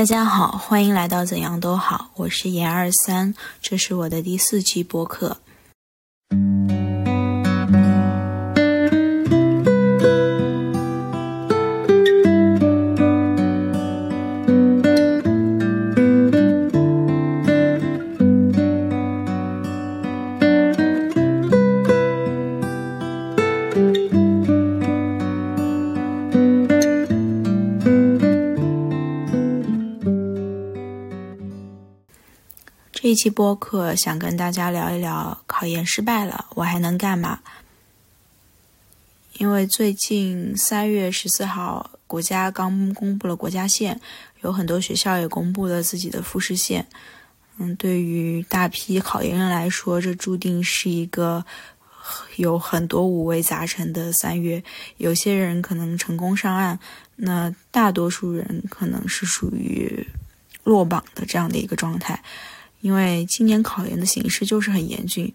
大家好，欢迎来到怎样都好，我是严二三，这是我的第四期播客。这一期播客想跟大家聊一聊考研失败了，我还能干嘛？因为最近三月十四号，国家刚公布了国家线，有很多学校也公布了自己的复试线。嗯，对于大批考研人来说，这注定是一个有很多五味杂陈的三月。有些人可能成功上岸，那大多数人可能是属于落榜的这样的一个状态。因为今年考研的形势就是很严峻，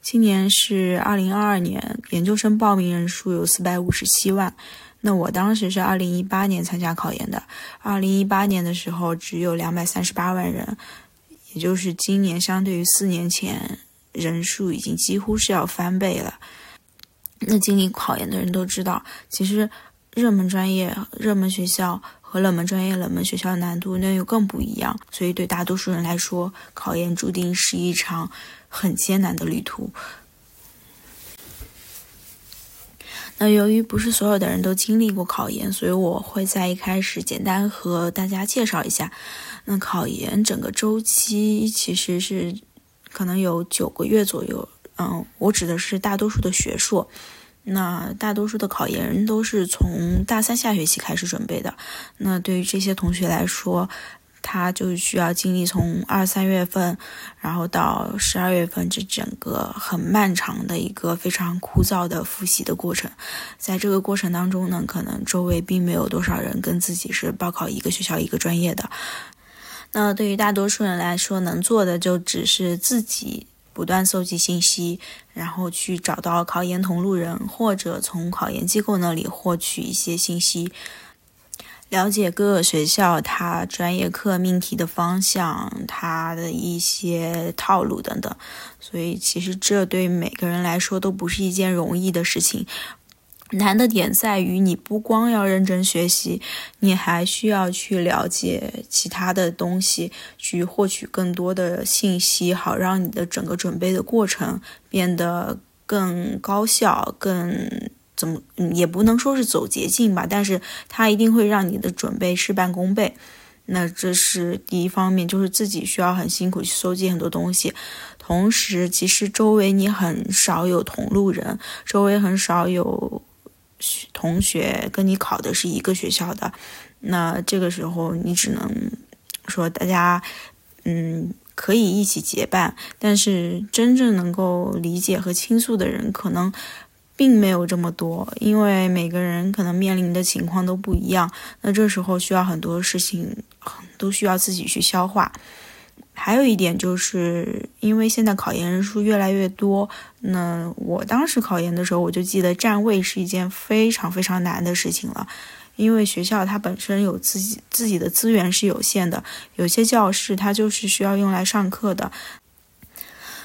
今年是二零二二年，研究生报名人数有四百五十七万。那我当时是二零一八年参加考研的，二零一八年的时候只有两百三十八万人，也就是今年相对于四年前人数已经几乎是要翻倍了。那经历考研的人都知道，其实热门专业、热门学校。和冷门专业、冷门学校的难度那又更不一样，所以对大多数人来说，考研注定是一场很艰难的旅途。那由于不是所有的人都经历过考研，所以我会在一开始简单和大家介绍一下。那考研整个周期其实是可能有九个月左右，嗯，我指的是大多数的学硕。那大多数的考研人都是从大三下学期开始准备的。那对于这些同学来说，他就需要经历从二三月份，然后到十二月份这整个很漫长的一个非常枯燥的复习的过程。在这个过程当中呢，可能周围并没有多少人跟自己是报考一个学校一个专业的。那对于大多数人来说，能做的就只是自己。不断搜集信息，然后去找到考研同路人，或者从考研机构那里获取一些信息，了解各个学校它专业课命题的方向，它的一些套路等等。所以，其实这对每个人来说都不是一件容易的事情。难的点在于，你不光要认真学习，你还需要去了解其他的东西，去获取更多的信息，好让你的整个准备的过程变得更高效，更怎么也不能说是走捷径吧，但是它一定会让你的准备事半功倍。那这是第一方面，就是自己需要很辛苦去搜集很多东西，同时其实周围你很少有同路人，周围很少有。同学跟你考的是一个学校的，那这个时候你只能说大家，嗯，可以一起结伴，但是真正能够理解和倾诉的人可能并没有这么多，因为每个人可能面临的情况都不一样。那这时候需要很多事情都需要自己去消化。还有一点就是，因为现在考研人数越来越多，那我当时考研的时候，我就记得占位是一件非常非常难的事情了，因为学校它本身有自己自己的资源是有限的，有些教室它就是需要用来上课的。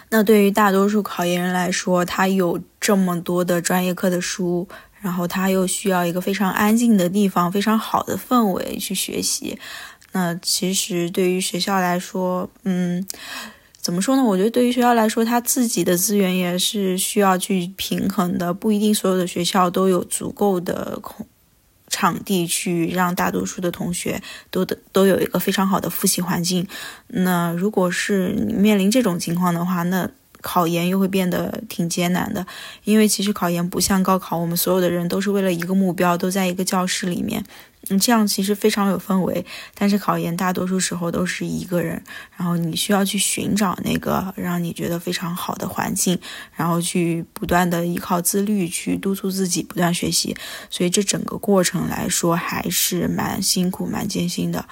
那对于大多数考研人来说，他有这么多的专业课的书，然后他又需要一个非常安静的地方，非常好的氛围去学习。那其实对于学校来说，嗯，怎么说呢？我觉得对于学校来说，他自己的资源也是需要去平衡的。不一定所有的学校都有足够的空场地去让大多数的同学都的都有一个非常好的复习环境。那如果是你面临这种情况的话，那考研又会变得挺艰难的。因为其实考研不像高考，我们所有的人都是为了一个目标，都在一个教室里面。嗯，这样其实非常有氛围，但是考研大多数时候都是一个人，然后你需要去寻找那个让你觉得非常好的环境，然后去不断的依靠自律去督促自己不断学习，所以这整个过程来说还是蛮辛苦、蛮艰辛的。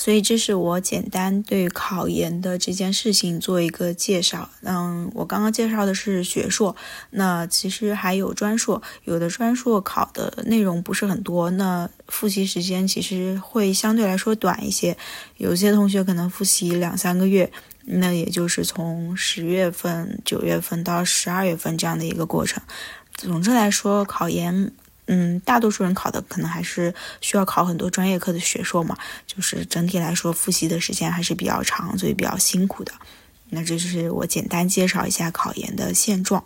所以这是我简单对考研的这件事情做一个介绍。嗯，我刚刚介绍的是学硕，那其实还有专硕，有的专硕考的内容不是很多，那复习时间其实会相对来说短一些。有些同学可能复习两三个月，那也就是从十月份、九月份到十二月份这样的一个过程。总之来说，考研。嗯，大多数人考的可能还是需要考很多专业课的学硕嘛，就是整体来说复习的时间还是比较长，所以比较辛苦的。那这就是我简单介绍一下考研的现状。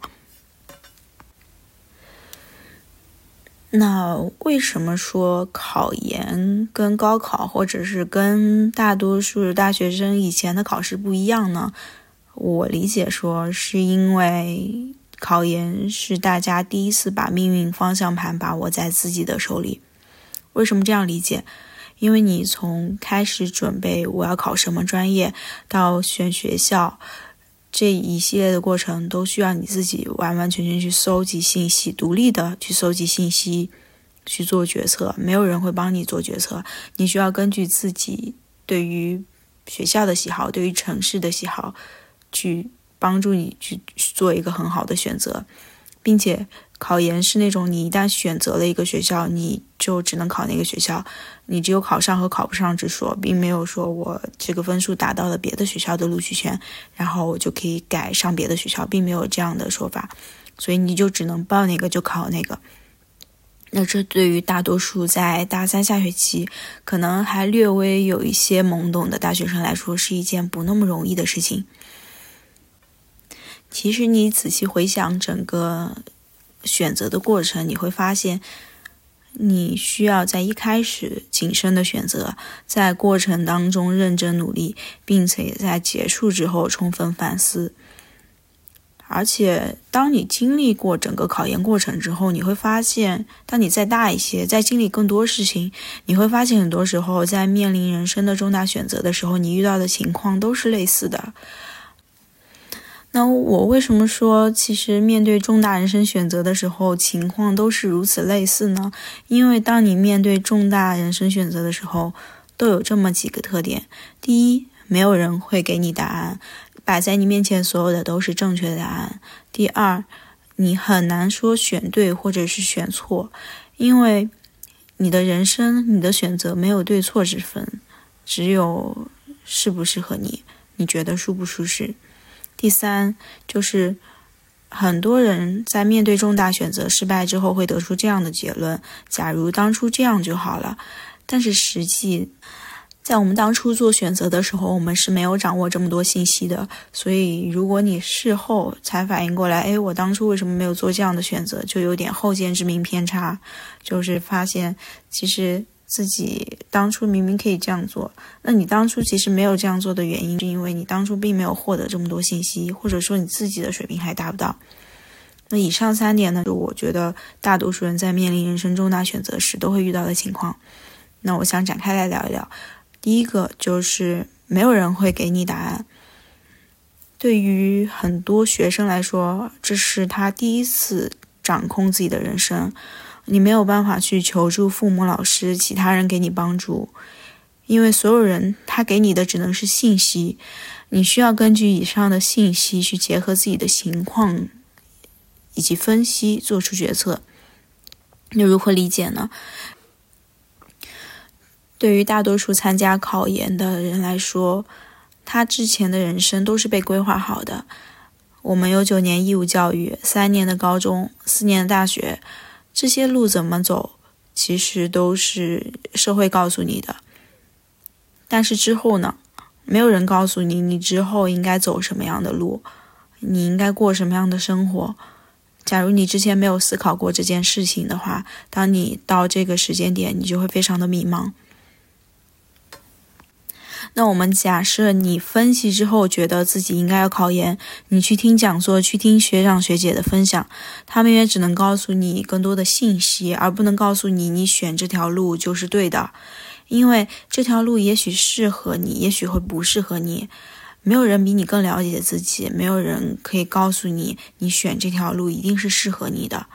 那为什么说考研跟高考或者是跟大多数大学生以前的考试不一样呢？我理解说是因为。考研是大家第一次把命运方向盘把握在自己的手里。为什么这样理解？因为你从开始准备我要考什么专业，到选学校这一系列的过程，都需要你自己完完全全去搜集信息，独立的去搜集信息，去做决策。没有人会帮你做决策，你需要根据自己对于学校的喜好，对于城市的喜好去。帮助你去做一个很好的选择，并且考研是那种你一旦选择了一个学校，你就只能考那个学校，你只有考上和考不上之说，并没有说我这个分数达到了别的学校的录取线，然后我就可以改上别的学校，并没有这样的说法，所以你就只能报哪个就考哪个。那这对于大多数在大三下学期可能还略微有一些懵懂的大学生来说，是一件不那么容易的事情。其实你仔细回想整个选择的过程，你会发现，你需要在一开始谨慎的选择，在过程当中认真努力，并且在结束之后充分反思。而且，当你经历过整个考研过程之后，你会发现，当你再大一些，在经历更多事情，你会发现，很多时候在面临人生的重大选择的时候，你遇到的情况都是类似的。那我为什么说，其实面对重大人生选择的时候，情况都是如此类似呢？因为当你面对重大人生选择的时候，都有这么几个特点：第一，没有人会给你答案，摆在你面前所有的都是正确的答案；第二，你很难说选对或者是选错，因为你的人生、你的选择没有对错之分，只有适不适合你，你觉得舒不舒适。第三，就是很多人在面对重大选择失败之后，会得出这样的结论：假如当初这样就好了。但是实际，在我们当初做选择的时候，我们是没有掌握这么多信息的。所以，如果你事后才反应过来，哎，我当初为什么没有做这样的选择，就有点后见之明偏差，就是发现其实。自己当初明明可以这样做，那你当初其实没有这样做的原因，是因为你当初并没有获得这么多信息，或者说你自己的水平还达不到。那以上三点呢，就我觉得大多数人在面临人生重大选择时都会遇到的情况。那我想展开来聊一聊。第一个就是没有人会给你答案。对于很多学生来说，这是他第一次掌控自己的人生。你没有办法去求助父母、老师、其他人给你帮助，因为所有人他给你的只能是信息，你需要根据以上的信息去结合自己的情况以及分析做出决策。那如何理解呢？对于大多数参加考研的人来说，他之前的人生都是被规划好的。我们有九年义务教育，三年的高中，四年的大学。这些路怎么走，其实都是社会告诉你的。但是之后呢，没有人告诉你，你之后应该走什么样的路，你应该过什么样的生活。假如你之前没有思考过这件事情的话，当你到这个时间点，你就会非常的迷茫。那我们假设你分析之后觉得自己应该要考研，你去听讲座，去听学长学姐的分享，他们也只能告诉你更多的信息，而不能告诉你你选这条路就是对的，因为这条路也许适合你，也许会不适合你。没有人比你更了解自己，没有人可以告诉你你选这条路一定是适合你的。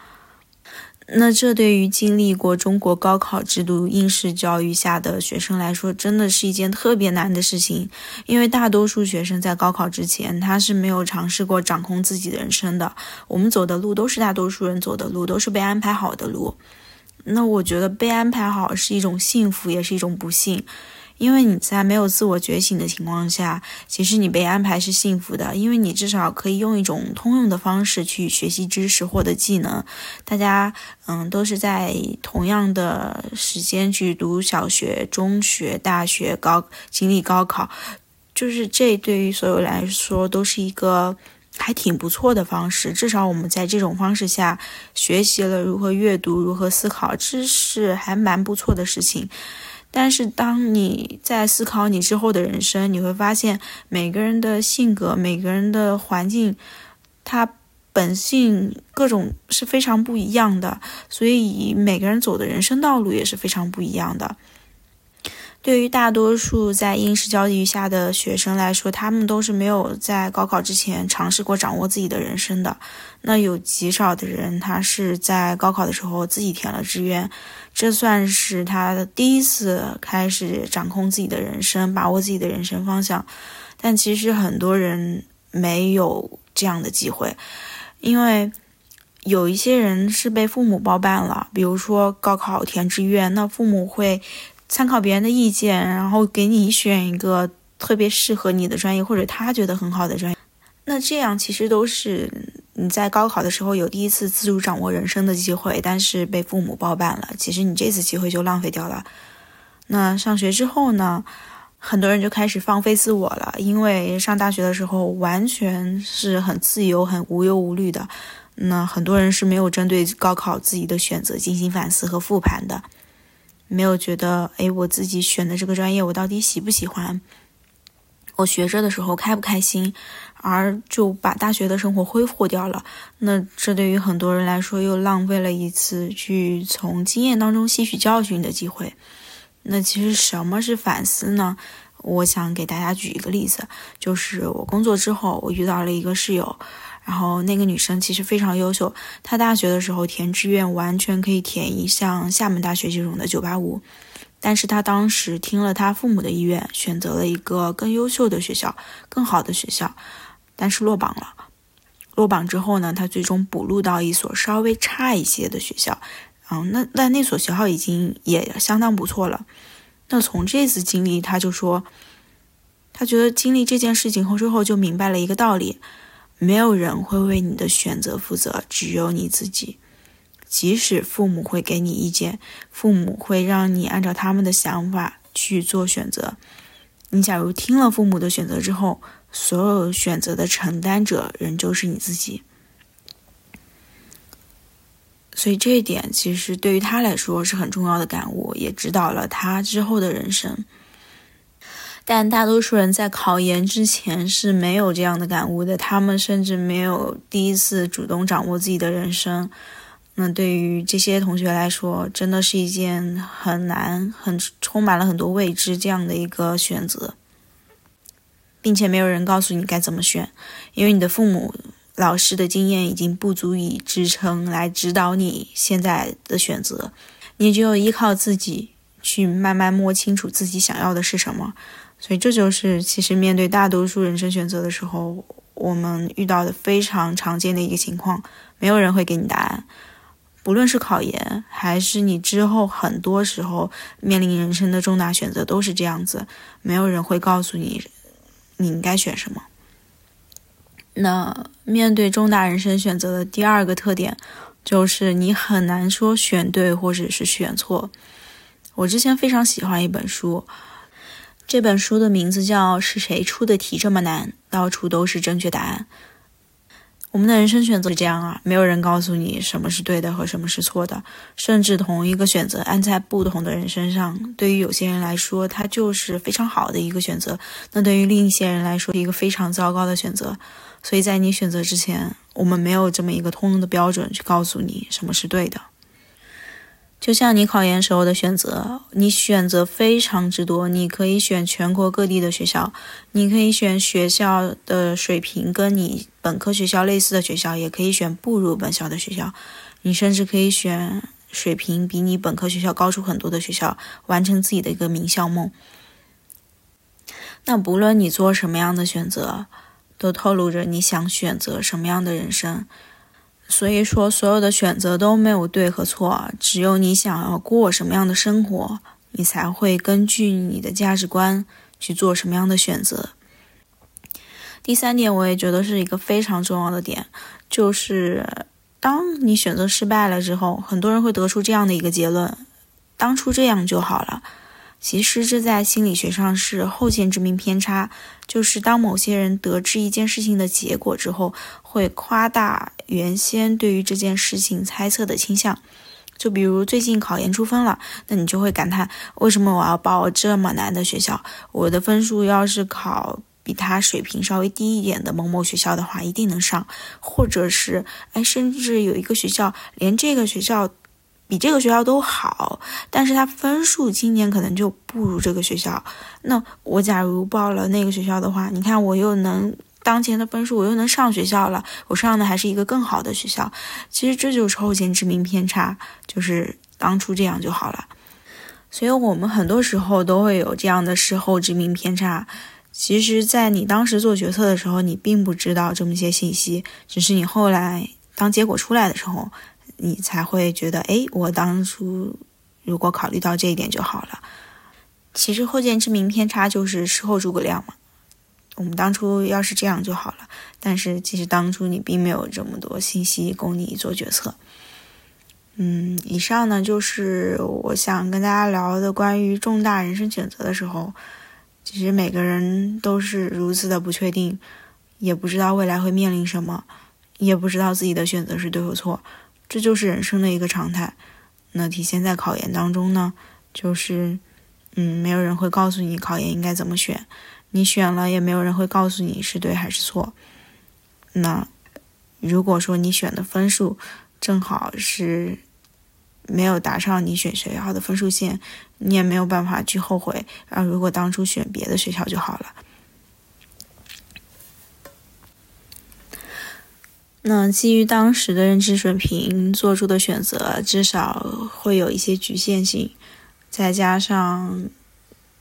那这对于经历过中国高考制度应试教育下的学生来说，真的是一件特别难的事情。因为大多数学生在高考之前，他是没有尝试过掌控自己的人生的。我们走的路都是大多数人走的路，都是被安排好的路。那我觉得被安排好是一种幸福，也是一种不幸。因为你在没有自我觉醒的情况下，其实你被安排是幸福的，因为你至少可以用一种通用的方式去学习知识、获得技能。大家，嗯，都是在同样的时间去读小学、中学、大学、高经历高考，就是这对于所有来说都是一个还挺不错的方式。至少我们在这种方式下学习了如何阅读、如何思考，这是还蛮不错的事情。但是，当你在思考你之后的人生，你会发现每个人的性格、每个人的环境，他本性各种是非常不一样的，所以每个人走的人生道路也是非常不一样的。对于大多数在应试教育下的学生来说，他们都是没有在高考之前尝试过掌握自己的人生的。那有极少的人，他是在高考的时候自己填了志愿，这算是他的第一次开始掌控自己的人生，把握自己的人生方向。但其实很多人没有这样的机会，因为有一些人是被父母包办了，比如说高考填志愿，那父母会。参考别人的意见，然后给你选一个特别适合你的专业，或者他觉得很好的专业。那这样其实都是你在高考的时候有第一次自主掌握人生的机会，但是被父母包办了，其实你这次机会就浪费掉了。那上学之后呢，很多人就开始放飞自我了，因为上大学的时候完全是很自由、很无忧无虑的。那很多人是没有针对高考自己的选择进行反思和复盘的。没有觉得，哎，我自己选的这个专业，我到底喜不喜欢？我学着的时候开不开心？而就把大学的生活挥霍掉了。那这对于很多人来说，又浪费了一次去从经验当中吸取教训的机会。那其实什么是反思呢？我想给大家举一个例子，就是我工作之后，我遇到了一个室友。然后那个女生其实非常优秀，她大学的时候填志愿完全可以填一像厦门大学这种的985，但是她当时听了她父母的意愿，选择了一个更优秀的学校、更好的学校，但是落榜了。落榜之后呢，他最终补录到一所稍微差一些的学校，嗯，那那那所学校已经也相当不错了。那从这次经历，他就说，他觉得经历这件事情后之后就明白了一个道理。没有人会为你的选择负责，只有你自己。即使父母会给你意见，父母会让你按照他们的想法去做选择，你假如听了父母的选择之后，所有选择的承担者仍旧是你自己。所以这一点其实对于他来说是很重要的感悟，也指导了他之后的人生。但大多数人在考研之前是没有这样的感悟的，他们甚至没有第一次主动掌握自己的人生。那对于这些同学来说，真的是一件很难、很充满了很多未知这样的一个选择，并且没有人告诉你该怎么选，因为你的父母、老师的经验已经不足以支撑来指导你现在的选择，你只有依靠自己去慢慢摸清楚自己想要的是什么。所以这就是，其实面对大多数人生选择的时候，我们遇到的非常常见的一个情况，没有人会给你答案。不论是考研，还是你之后很多时候面临人生的重大选择，都是这样子，没有人会告诉你你应该选什么。那面对重大人生选择的第二个特点，就是你很难说选对或者是选错。我之前非常喜欢一本书。这本书的名字叫《是谁出的题这么难？到处都是正确答案》。我们的人生选择是这样啊，没有人告诉你什么是对的和什么是错的，甚至同一个选择按在不同的人身上，对于有些人来说，它就是非常好的一个选择；那对于另一些人来说，是一个非常糟糕的选择。所以在你选择之前，我们没有这么一个通用的标准去告诉你什么是对的。就像你考研时候的选择，你选择非常之多，你可以选全国各地的学校，你可以选学校的水平跟你本科学校类似的学校，也可以选不如本校的学校，你甚至可以选水平比你本科学校高出很多的学校，完成自己的一个名校梦。那不论你做什么样的选择，都透露着你想选择什么样的人生。所以说，所有的选择都没有对和错，只有你想要过什么样的生活，你才会根据你的价值观去做什么样的选择。第三点，我也觉得是一个非常重要的点，就是当你选择失败了之后，很多人会得出这样的一个结论：当初这样就好了。其实这在心理学上是后见之明偏差，就是当某些人得知一件事情的结果之后，会夸大原先对于这件事情猜测的倾向。就比如最近考研出分了，那你就会感叹：为什么我要报这么难的学校？我的分数要是考比他水平稍微低一点的某某学校的话，一定能上。或者是，哎，甚至有一个学校，连这个学校。比这个学校都好，但是他分数今年可能就不如这个学校。那我假如报了那个学校的话，你看我又能当前的分数，我又能上学校了，我上的还是一个更好的学校。其实这就是后见之明偏差，就是当初这样就好了。所以我们很多时候都会有这样的事后之明偏差。其实，在你当时做决策的时候，你并不知道这么些信息，只是你后来当结果出来的时候。你才会觉得，哎，我当初如果考虑到这一点就好了。其实后见之明偏差就是事后诸葛亮嘛。我们当初要是这样就好了，但是其实当初你并没有这么多信息供你做决策。嗯，以上呢就是我想跟大家聊的关于重大人生选择的时候，其实每个人都是如此的不确定，也不知道未来会面临什么，也不知道自己的选择是对或错。这就是人生的一个常态，那体现在考研当中呢，就是，嗯，没有人会告诉你考研应该怎么选，你选了也没有人会告诉你是对还是错。那如果说你选的分数正好是没有达上你选学校的分数线，你也没有办法去后悔，啊，如果当初选别的学校就好了。那基于当时的认知水平做出的选择，至少会有一些局限性。再加上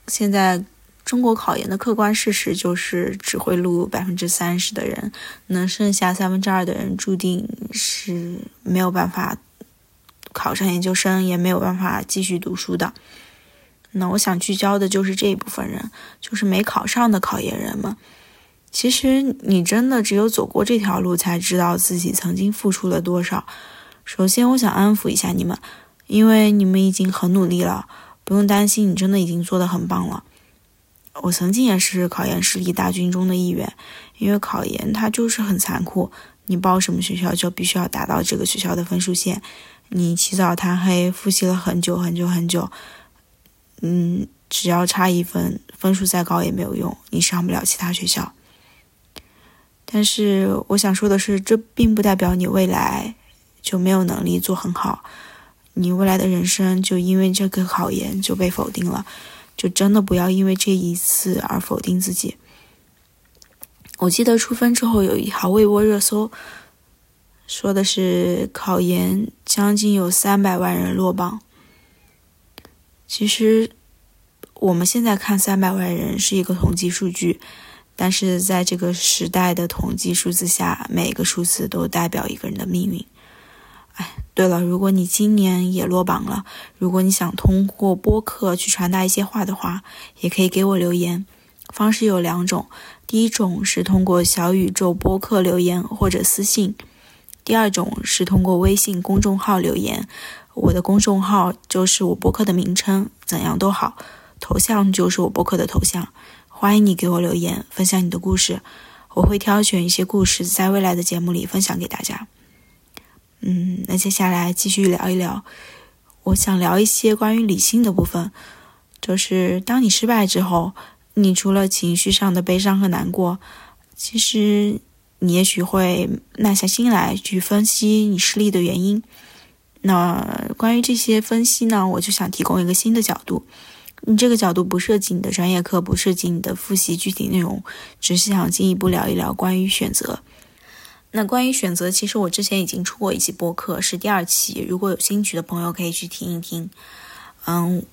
现在中国考研的客观事实就是只会录百分之三十的人，那剩下三分之二的人注定是没有办法考上研究生，也没有办法继续读书的。那我想聚焦的就是这一部分人，就是没考上的考研人们。其实你真的只有走过这条路，才知道自己曾经付出了多少。首先，我想安抚一下你们，因为你们已经很努力了，不用担心，你真的已经做得很棒了。我曾经也是考研失利大军中的一员，因为考研它就是很残酷，你报什么学校就必须要达到这个学校的分数线，你起早贪黑复习了很久很久很久，嗯，只要差一分，分数再高也没有用，你上不了其他学校。但是我想说的是，这并不代表你未来就没有能力做很好，你未来的人生就因为这个考研就被否定了，就真的不要因为这一次而否定自己。我记得出分之后有一条微博热搜，说的是考研将近有三百万人落榜。其实我们现在看三百万人是一个统计数据。但是在这个时代的统计数字下，每个数字都代表一个人的命运。哎，对了，如果你今年也落榜了，如果你想通过播客去传达一些话的话，也可以给我留言。方式有两种，第一种是通过小宇宙播客留言或者私信，第二种是通过微信公众号留言。我的公众号就是我播客的名称，怎样都好，头像就是我播客的头像。欢迎你给我留言，分享你的故事，我会挑选一些故事在未来的节目里分享给大家。嗯，那接下来继续聊一聊，我想聊一些关于理性的部分，就是当你失败之后，你除了情绪上的悲伤和难过，其实你也许会耐下心来去分析你失利的原因。那关于这些分析呢，我就想提供一个新的角度。你这个角度不涉及你的专业课，不涉及你的复习具体内容，只是想进一步聊一聊关于选择。那关于选择，其实我之前已经出过一期播客，是第二期，如果有兴趣的朋友可以去听一听。嗯，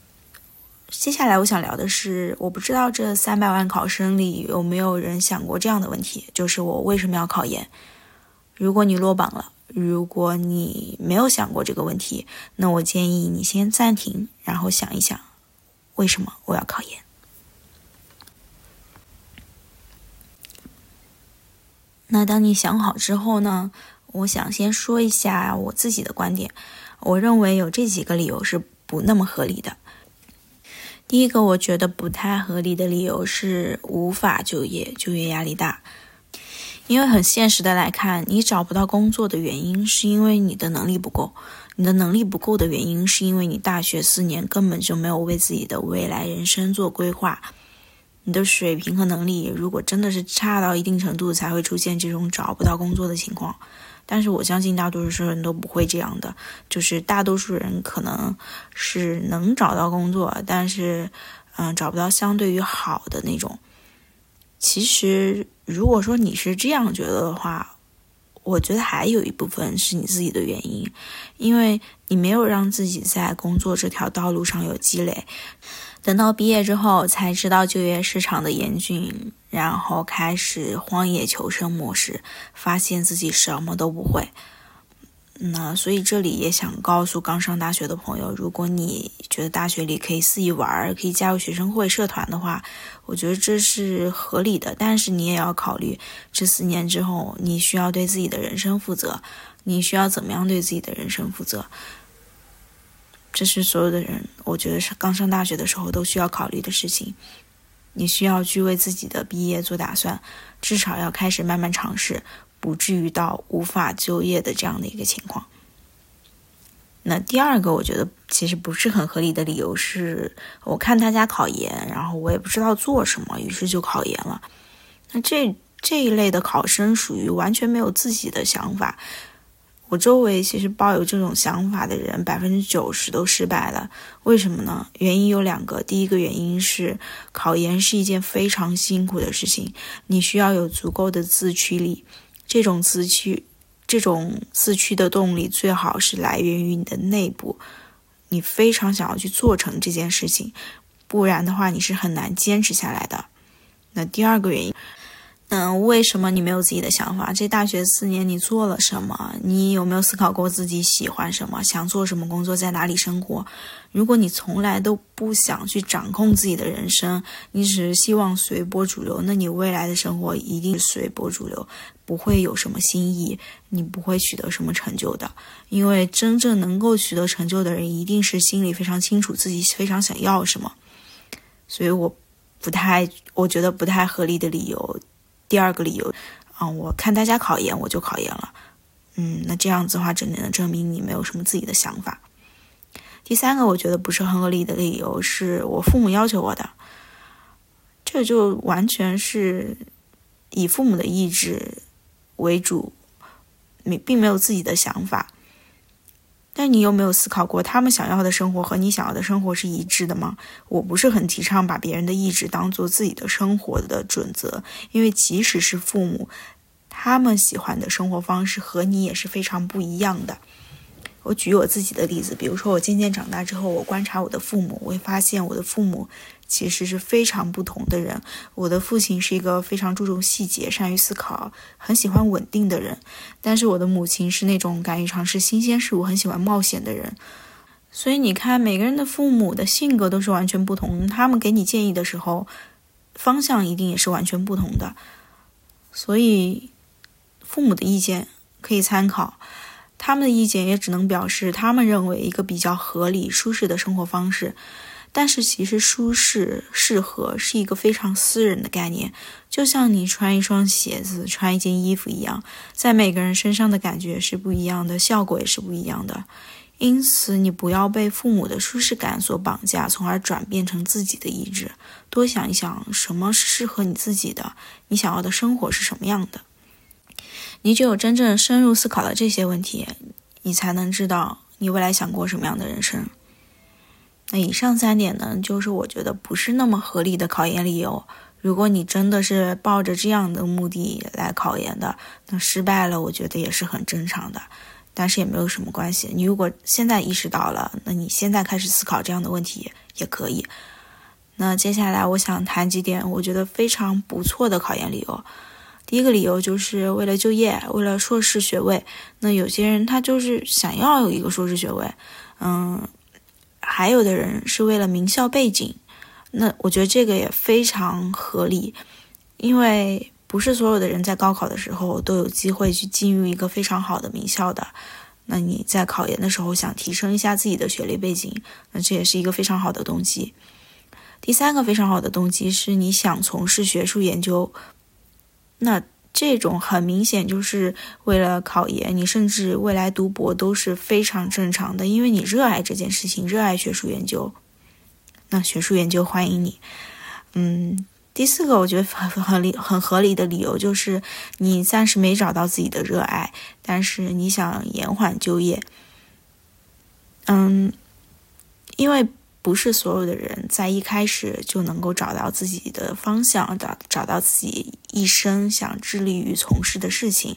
接下来我想聊的是，我不知道这三百万考生里有没有人想过这样的问题，就是我为什么要考研？如果你落榜了，如果你没有想过这个问题，那我建议你先暂停，然后想一想，为什么我要考研？那当你想好之后呢？我想先说一下我自己的观点。我认为有这几个理由是不那么合理的。第一个，我觉得不太合理的理由是无法就业，就业压力大。因为很现实的来看，你找不到工作的原因是因为你的能力不够。你的能力不够的原因是因为你大学四年根本就没有为自己的未来人生做规划。你的水平和能力，如果真的是差到一定程度，才会出现这种找不到工作的情况。但是我相信大多数人都不会这样的，就是大多数人可能是能找到工作，但是，嗯，找不到相对于好的那种。其实，如果说你是这样觉得的话，我觉得还有一部分是你自己的原因，因为你没有让自己在工作这条道路上有积累。等到毕业之后才知道就业市场的严峻，然后开始荒野求生模式，发现自己什么都不会。那所以这里也想告诉刚上大学的朋友，如果你觉得大学里可以肆意玩，可以加入学生会、社团的话，我觉得这是合理的。但是你也要考虑，这四年之后你需要对自己的人生负责，你需要怎么样对自己的人生负责？这是所有的人，我觉得是刚上大学的时候都需要考虑的事情。你需要去为自己的毕业做打算，至少要开始慢慢尝试，不至于到无法就业的这样的一个情况。那第二个，我觉得其实不是很合理的理由是，我看大家考研，然后我也不知道做什么，于是就考研了。那这这一类的考生属于完全没有自己的想法。我周围其实抱有这种想法的人，百分之九十都失败了。为什么呢？原因有两个。第一个原因是，考研是一件非常辛苦的事情，你需要有足够的自驱力。这种自驱，这种自驱的动力最好是来源于你的内部，你非常想要去做成这件事情，不然的话你是很难坚持下来的。那第二个原因。嗯，为什么你没有自己的想法？这大学四年你做了什么？你有没有思考过自己喜欢什么，想做什么工作，在哪里生活？如果你从来都不想去掌控自己的人生，你只是希望随波逐流，那你未来的生活一定是随波逐流，不会有什么新意，你不会取得什么成就的。因为真正能够取得成就的人，一定是心里非常清楚自己非常想要什么。所以我不太，我觉得不太合理的理由。第二个理由，啊，我看大家考研，我就考研了，嗯，那这样子的话，只能证明你没有什么自己的想法。第三个，我觉得不是很合理的理由，是我父母要求我的，这就完全是以父母的意志为主，你并没有自己的想法。但你有没有思考过，他们想要的生活和你想要的生活是一致的吗？我不是很提倡把别人的意志当做自己的生活的准则，因为即使是父母，他们喜欢的生活方式和你也是非常不一样的。我举我自己的例子，比如说我渐渐长大之后，我观察我的父母，我会发现我的父母。其实是非常不同的人。我的父亲是一个非常注重细节、善于思考、很喜欢稳定的人，但是我的母亲是那种敢于尝试新鲜事物、很喜欢冒险的人。所以你看，每个人的父母的性格都是完全不同，他们给你建议的时候，方向一定也是完全不同的。所以，父母的意见可以参考，他们的意见也只能表示他们认为一个比较合理、舒适的生活方式。但是其实舒适、适合是一个非常私人的概念，就像你穿一双鞋子、穿一件衣服一样，在每个人身上的感觉是不一样的，效果也是不一样的。因此，你不要被父母的舒适感所绑架，从而转变成自己的意志。多想一想，什么是适合你自己的？你想要的生活是什么样的？你只有真正深入思考了这些问题，你才能知道你未来想过什么样的人生。那以上三点呢，就是我觉得不是那么合理的考研理由。如果你真的是抱着这样的目的来考研的，那失败了，我觉得也是很正常的，但是也没有什么关系。你如果现在意识到了，那你现在开始思考这样的问题也可以。那接下来我想谈几点我觉得非常不错的考研理由。第一个理由就是为了就业，为了硕士学位。那有些人他就是想要有一个硕士学位，嗯，还有的人是为了名校背景。那我觉得这个也非常合理，因为不是所有的人在高考的时候都有机会去进入一个非常好的名校的。那你在考研的时候想提升一下自己的学历背景，那这也是一个非常好的动机。第三个非常好的动机是你想从事学术研究，那这种很明显就是为了考研，你甚至未来读博都是非常正常的，因为你热爱这件事情，热爱学术研究。那学术研究欢迎你，嗯，第四个我觉得很很理很合理的理由就是你暂时没找到自己的热爱，但是你想延缓就业，嗯，因为不是所有的人在一开始就能够找到自己的方向，找找到自己一生想致力于从事的事情。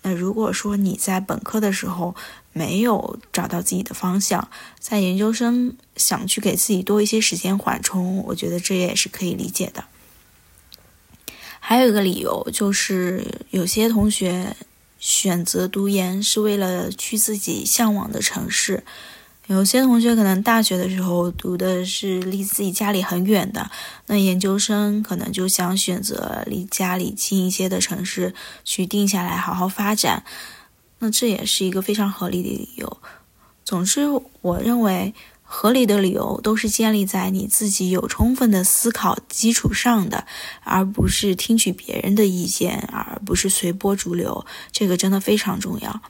那如果说你在本科的时候没有找到自己的方向，在研究生想去给自己多一些时间缓冲，我觉得这也是可以理解的。还有一个理由就是，有些同学选择读研是为了去自己向往的城市。有些同学可能大学的时候读的是离自己家里很远的，那研究生可能就想选择离家里近一些的城市去定下来好好发展，那这也是一个非常合理的理由。总之，我认为合理的理由都是建立在你自己有充分的思考基础上的，而不是听取别人的意见，而不是随波逐流。这个真的非常重要。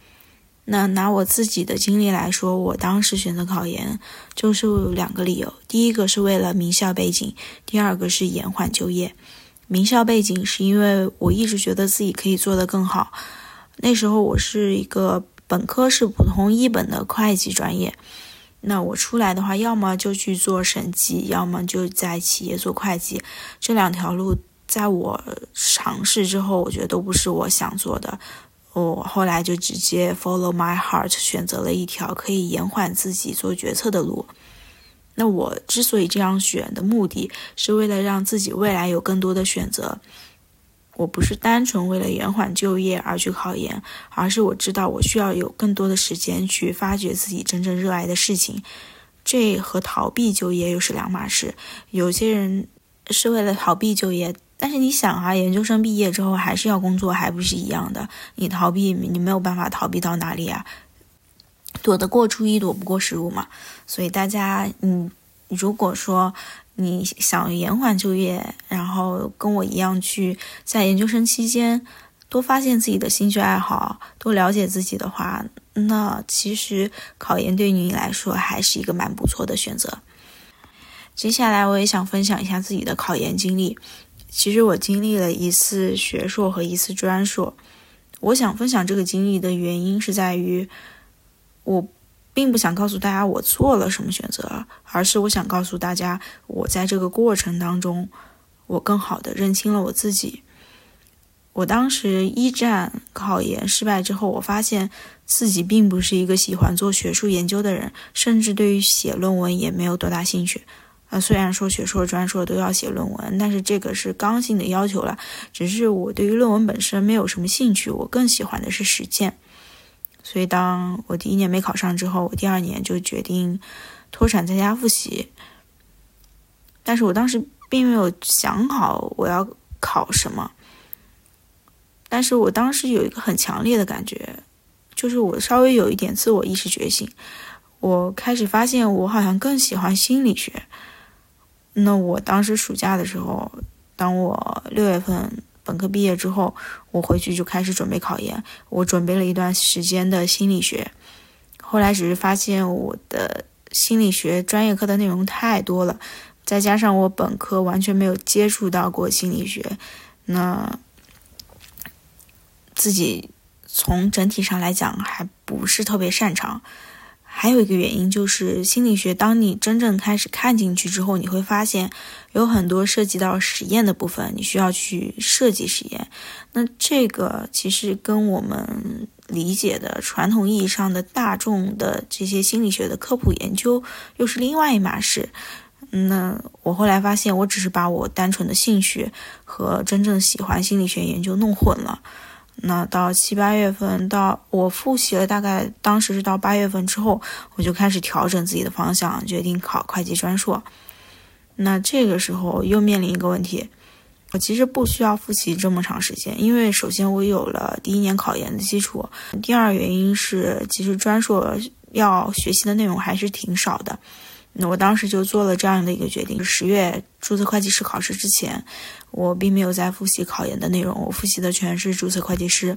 那拿我自己的经历来说，我当时选择考研就是两个理由：第一个是为了名校背景，第二个是延缓就业。名校背景是因为我一直觉得自己可以做得更好。那时候我是一个本科是普通一本的会计专业，那我出来的话，要么就去做审计，要么就在企业做会计。这两条路在我尝试之后，我觉得都不是我想做的。我后来就直接 follow my heart，选择了一条可以延缓自己做决策的路。那我之所以这样选的目的是为了让自己未来有更多的选择。我不是单纯为了延缓就业而去考研，而是我知道我需要有更多的时间去发掘自己真正热爱的事情。这和逃避就业又是两码事。有些人是为了逃避就业。但是你想啊，研究生毕业之后还是要工作，还不是一样的？你逃避，你没有办法逃避到哪里啊？躲得过初一，躲不过十五嘛。所以大家，嗯，如果说你想延缓就业，然后跟我一样去在研究生期间多发现自己的兴趣爱好，多了解自己的话，那其实考研对你来说还是一个蛮不错的选择。接下来我也想分享一下自己的考研经历。其实我经历了一次学硕和一次专硕，我想分享这个经历的原因是在于，我并不想告诉大家我做了什么选择，而是我想告诉大家，我在这个过程当中，我更好的认清了我自己。我当时一战考研失败之后，我发现自己并不是一个喜欢做学术研究的人，甚至对于写论文也没有多大兴趣。呃，虽然说学硕、专硕都要写论文，但是这个是刚性的要求了。只是我对于论文本身没有什么兴趣，我更喜欢的是实践。所以，当我第一年没考上之后，我第二年就决定脱产在家复习。但是我当时并没有想好我要考什么。但是我当时有一个很强烈的感觉，就是我稍微有一点自我意识觉醒，我开始发现我好像更喜欢心理学。那我当时暑假的时候，当我六月份本科毕业之后，我回去就开始准备考研。我准备了一段时间的心理学，后来只是发现我的心理学专业课的内容太多了，再加上我本科完全没有接触到过心理学，那自己从整体上来讲还不是特别擅长。还有一个原因就是心理学，当你真正开始看进去之后，你会发现有很多涉及到实验的部分，你需要去设计实验。那这个其实跟我们理解的传统意义上的大众的这些心理学的科普研究又是另外一码事。那我后来发现，我只是把我单纯的兴趣和真正喜欢心理学研究弄混了。那到七八月份，到我复习了，大概当时是到八月份之后，我就开始调整自己的方向，决定考会计专硕。那这个时候又面临一个问题，我其实不需要复习这么长时间，因为首先我有了第一年考研的基础，第二原因是其实专硕要学习的内容还是挺少的。那我当时就做了这样的一个决定：十月注册会计师考试之前，我并没有在复习考研的内容，我复习的全是注册会计师。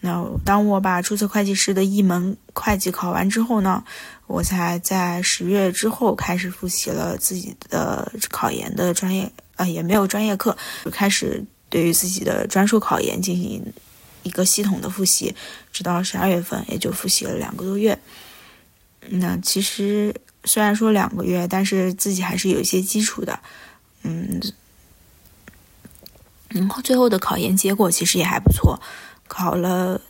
那当我把注册会计师的一门会计考完之后呢，我才在十月之后开始复习了自己的考研的专业，呃，也没有专业课，就开始对于自己的专硕考研进行一个系统的复习，直到十二月份，也就复习了两个多月。那其实。虽然说两个月，但是自己还是有一些基础的，嗯，然后最后的考研结果其实也还不错，考了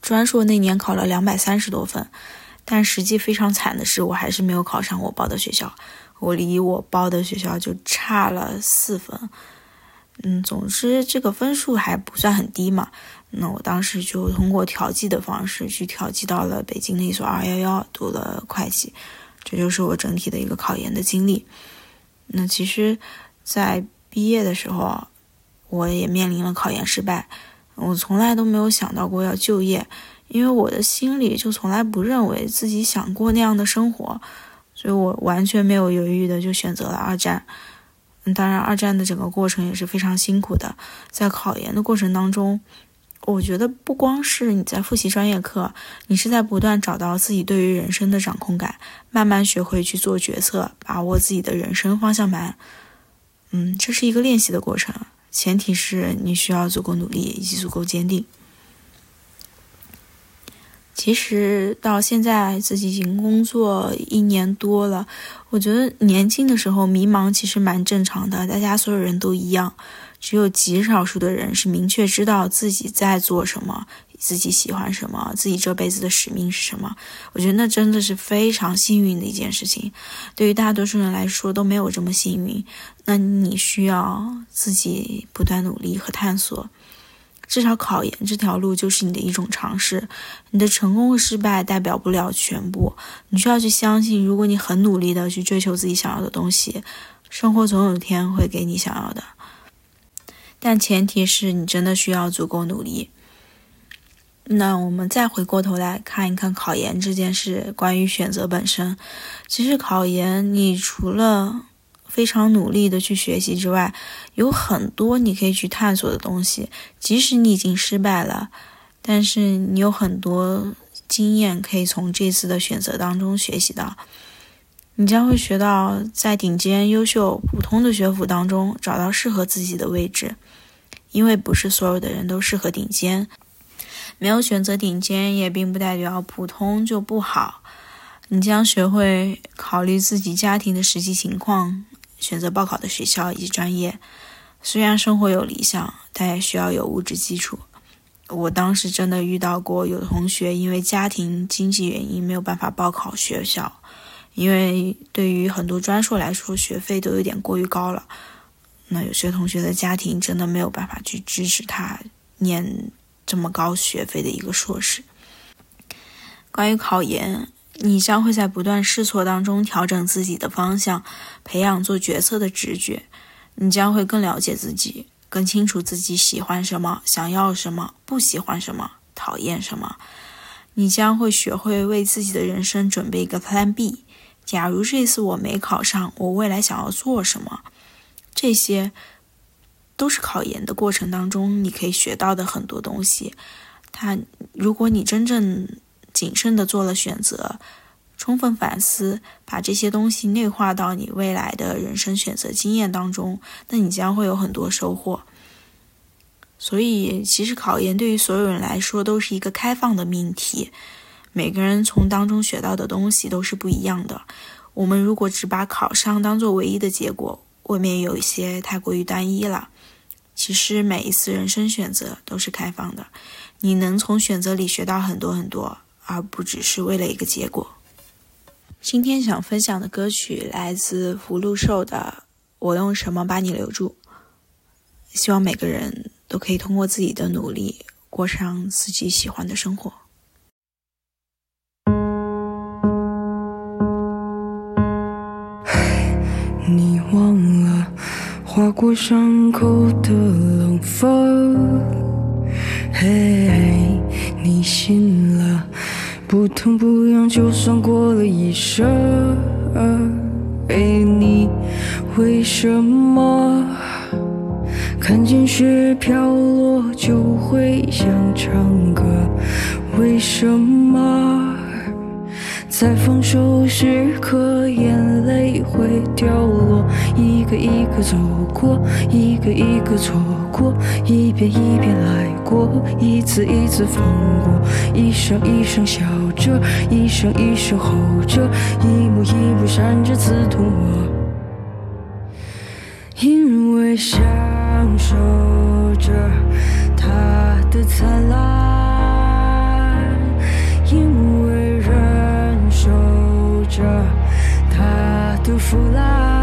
专硕那年考了两百三十多分，但实际非常惨的是，我还是没有考上我报的学校，我离我报的学校就差了四分，嗯，总之这个分数还不算很低嘛，那我当时就通过调剂的方式去调剂到了北京的一所二幺幺，读了会计。这就是我整体的一个考研的经历。那其实，在毕业的时候，我也面临了考研失败。我从来都没有想到过要就业，因为我的心里就从来不认为自己想过那样的生活，所以我完全没有犹豫的就选择了二战。当然，二战的整个过程也是非常辛苦的，在考研的过程当中。我觉得不光是你在复习专业课，你是在不断找到自己对于人生的掌控感，慢慢学会去做决策，把握自己的人生方向盘。嗯，这是一个练习的过程，前提是你需要足够努力以及足够坚定。其实到现在自己已经工作一年多了，我觉得年轻的时候迷茫其实蛮正常的，大家所有人都一样。只有极少数的人是明确知道自己在做什么，自己喜欢什么，自己这辈子的使命是什么。我觉得那真的是非常幸运的一件事情。对于大多数人来说都没有这么幸运。那你需要自己不断努力和探索。至少考研这条路就是你的一种尝试。你的成功和失败代表不了全部。你需要去相信，如果你很努力的去追求自己想要的东西，生活总有一天会给你想要的。但前提是你真的需要足够努力。那我们再回过头来看一看考研这件事，关于选择本身，其实考研你除了非常努力的去学习之外，有很多你可以去探索的东西。即使你已经失败了，但是你有很多经验可以从这次的选择当中学习到。你将会学到在顶尖、优秀、普通的学府当中找到适合自己的位置。因为不是所有的人都适合顶尖，没有选择顶尖也并不代表普通就不好。你将学会考虑自己家庭的实际情况，选择报考的学校以及专业。虽然生活有理想，但也需要有物质基础。我当时真的遇到过有同学因为家庭经济原因没有办法报考学校，因为对于很多专硕来说，学费都有点过于高了。那有些同学的家庭真的没有办法去支持他念这么高学费的一个硕士。关于考研，你将会在不断试错当中调整自己的方向，培养做决策的直觉。你将会更了解自己，更清楚自己喜欢什么、想要什么、不喜欢什么、讨厌什么。你将会学会为自己的人生准备一个 Plan B。假如这次我没考上，我未来想要做什么？这些都是考研的过程当中你可以学到的很多东西。它，如果你真正谨慎的做了选择，充分反思，把这些东西内化到你未来的人生选择经验当中，那你将会有很多收获。所以，其实考研对于所有人来说都是一个开放的命题，每个人从当中学到的东西都是不一样的。我们如果只把考上当做唯一的结果，未免有一些太过于单一了。其实每一次人生选择都是开放的，你能从选择里学到很多很多，而不只是为了一个结果。今天想分享的歌曲来自福禄寿的《我用什么把你留住》，希望每个人都可以通过自己的努力过上自己喜欢的生活。划过伤口的冷风，嘿，你醒了，不疼不痒，就算过了一生。嘿，你为什么看见雪飘落就会想唱歌？为什么？在放手时刻，眼泪会掉落，一个一个走过，一个一个错过，一遍一遍来过，一次一次放过，一声一声笑着，一声一声吼着，一幕一幕闪着刺痛我，因为享受着它的灿烂，因为。着他的腐烂，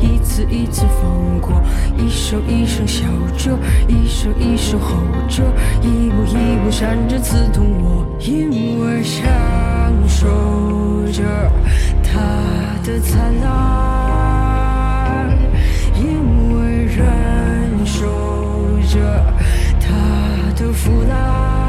一次一次放过，一声一声笑着，一声一声吼着，一幕一幕闪着刺痛我，因为享受着它的灿烂，因为忍受着它的腐烂。